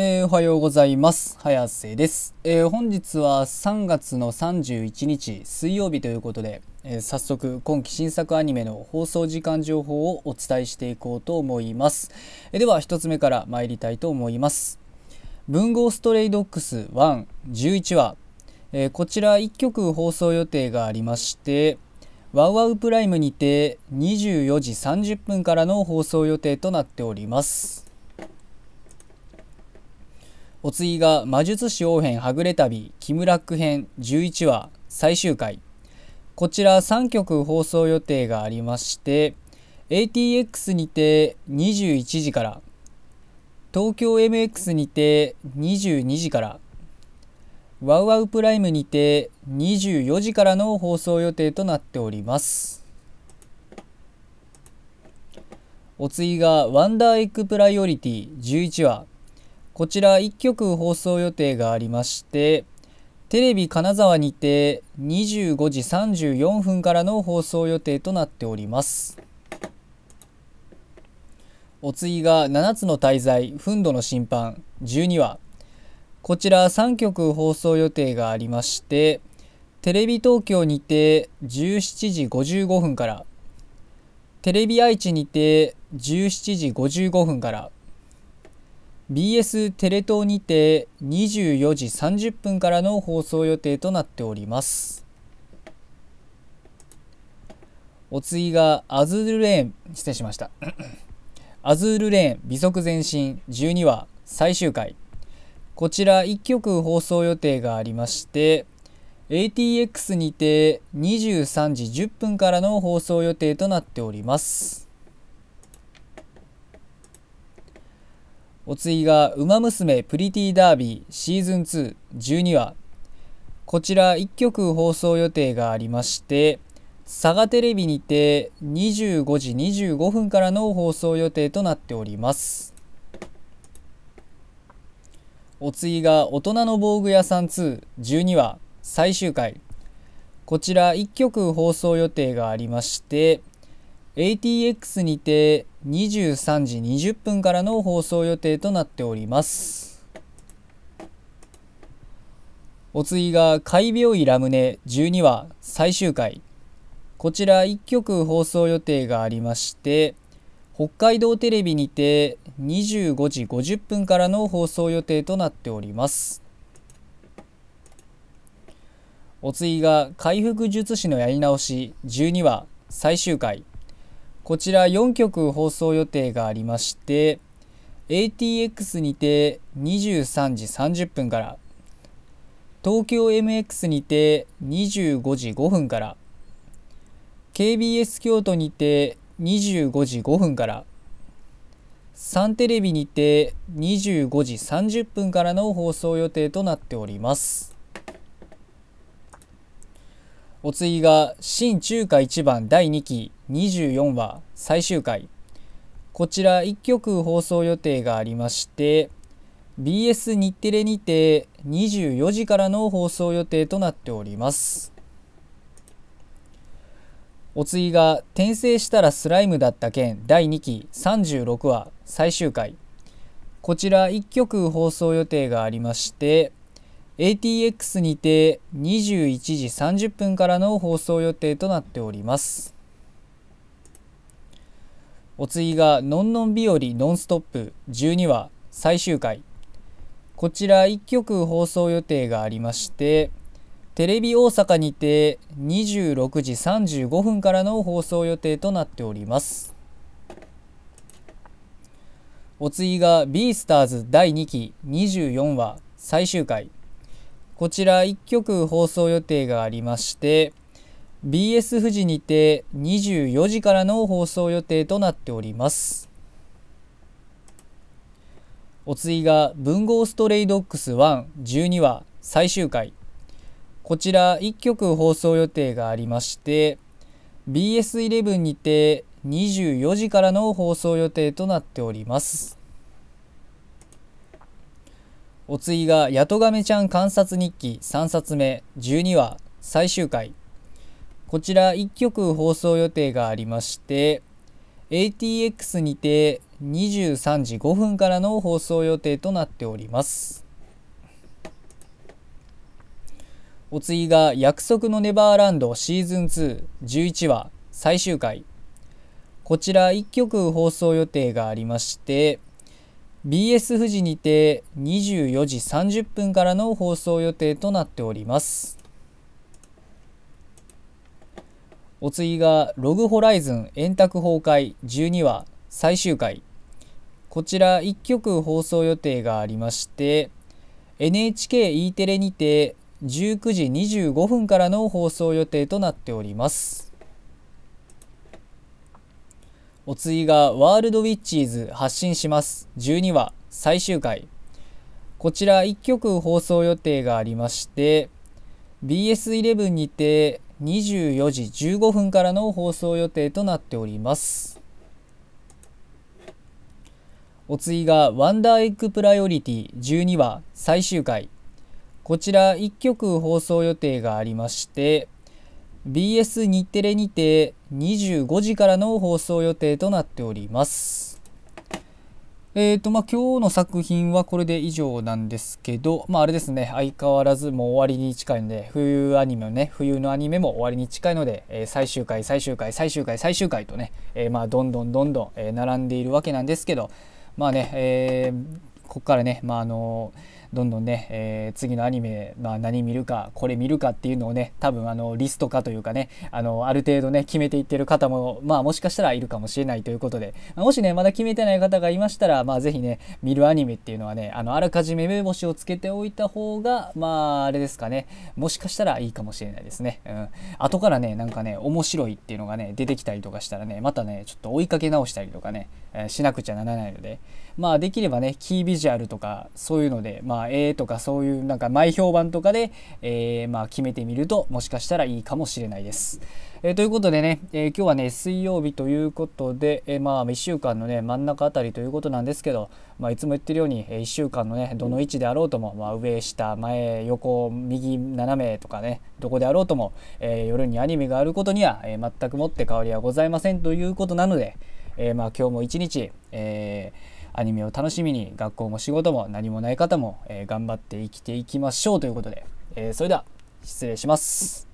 えーおはようございます。早瀬です、えー本日は3月の31日水曜日ということで、えー早速今期新作アニメの放送時間情報をお伝えしていこうと思います。えでは1つ目から参りたいと思います。文豪ストレイドックス1、11話、えこちら1曲放送予定がありまして、ワウワウプライムにて24時30分からの放送予定となっております。お次が魔術師王編はぐれ旅キムラック編11話最終回。こちら3曲放送予定がありまして ATX にて21時から東京 MX にて22時からワウワウプライムにて24時からの放送予定となっております。お次がワンダーエッグプライオリティ11話。こちら1局放送予定がありましてテレビ金沢にて25時34分からの放送予定となっております。お次が7つの大罪憤怒の審判。12話。こちら3局放送予定がありましてテレビ東京にて17時55分からテレビ愛知にて17時55分から BS テレ東にて24時30分からの放送予定となっております。お次がアズールレーン失礼しました。アズールレーン美足前進12話最終回。こちら1曲放送予定がありまして ATX にて23時10分からの放送予定となっております。お次が「ウマ娘プリティダービーシーズン212話」こちら1曲放送予定がありまして佐賀テレビにて25時25分からの放送予定となっております。お次が「大人の防具屋さん212話」最終回。こちら1曲放送予定がありまして ATX にて23時20分からの放送予定となっております。お次が「怪病医ラムネ。12話」最終回。こちら1曲放送予定がありまして北海道テレビにて25時50分からの放送予定となっております。お次が「回復術師のやり直し。12話」最終回。こちら4曲放送予定がありまして ATX にて23時30分から東京 MX にて25時5分から KBS 京都にて25時5分からサンテレビにて25時30分からの放送予定となっております。お次が新中華一番第2期。24話最終回。こちら1曲放送予定がありまして BS 日テレにて24時からの放送予定となっております。お次が「転生したらスライムだった件第2期36話最終回。こちら1曲放送予定がありまして ATX にて21時30分からの放送予定となっております。お次が「のんのん日和ノンストップ」12話最終回。こちら1曲放送予定がありましてテレビ大阪にて26時35分からの放送予定となっております。お次が「ビースターズ第2期。24話最終回。こちら1曲放送予定がありまして BS 富士にて24時からの放送予定となっております。お次が「文豪ストレイドックス112話最終回。こちら1曲放送予定がありまして BS11 にて24時からの放送予定となっております。お次が「やとがめちゃん観察日記3冊目。12話最終回」こちら1曲放送予定がありまして ATX にて23時5分からの放送予定となっております。お次が約束のネバーランドシーズン211話最終回。こちら1曲放送予定がありまして BS 富士にて24時30分からの放送予定となっております。お次がログホライズン円卓崩壊12話最終回。こちら1曲放送予定がありまして NHKE テレにて19時25分からの放送予定となっております。お次がワールドウィッチーズ発進します。12話最終回。こちら1局放送予定がありまして BS11 にて24時15分からの放送予定となっております。お次がワンダーエッグプライオリティ。12話最終回こちら1局放送予定がありまして BS 日テレにて25時からの放送予定となっております。えーとまあ、今日の作品はこれで以上なんですけど、まあ、あれですね。相変わらずもう終わりに近いので冬アニメね冬のアニメも終わりに近いので、えー、最終回最終回最終回最終回とね、えー、まあどんどんどんどん、え、並んでいるわけなんですけどまあね、えここからね、まああのーどんどんね、えー、次のアニメ、まあ、何見るかこれ見るかっていうのをね多分あのリスト化というかねあのある程度ね決めていってる方も、まあ、もしかしたらいるかもしれないということで、まあ、もしねまだ決めてない方がいましたら、まあ、ぜひね見るアニメっていうのはねあのあらかじめ目星をつけておいた方がまああれですかねもしかしたらいいかもしれないですね、うん、後からねなんかね面白いっていうのがね出てきたりとかしたらねまたねちょっと追いかけ直したりとかね、えー、しなくちゃならないのでまあできればねキービジュアルとかそういうのでまあ絵とかそういうなんか前評判とかで、えー、まあ決めてみるともしかしたらいいかもしれないです。えー、ということでね、えー、今日はね水曜日ということで、えまあ1週間のね真ん中あたりということなんですけど、まあ、いつも言ってるように、え1週間のねどの位置であろうとも、まあ、上下前横右斜めとかねどこであろうとも、え夜にアニメがあることには、え全くもって変わりはございませんということなので、えまあ今日も一日、えーアニメを楽しみに学校も仕事も何もない方も、え、頑張って生きていきましょうということで、え、それでは失礼します。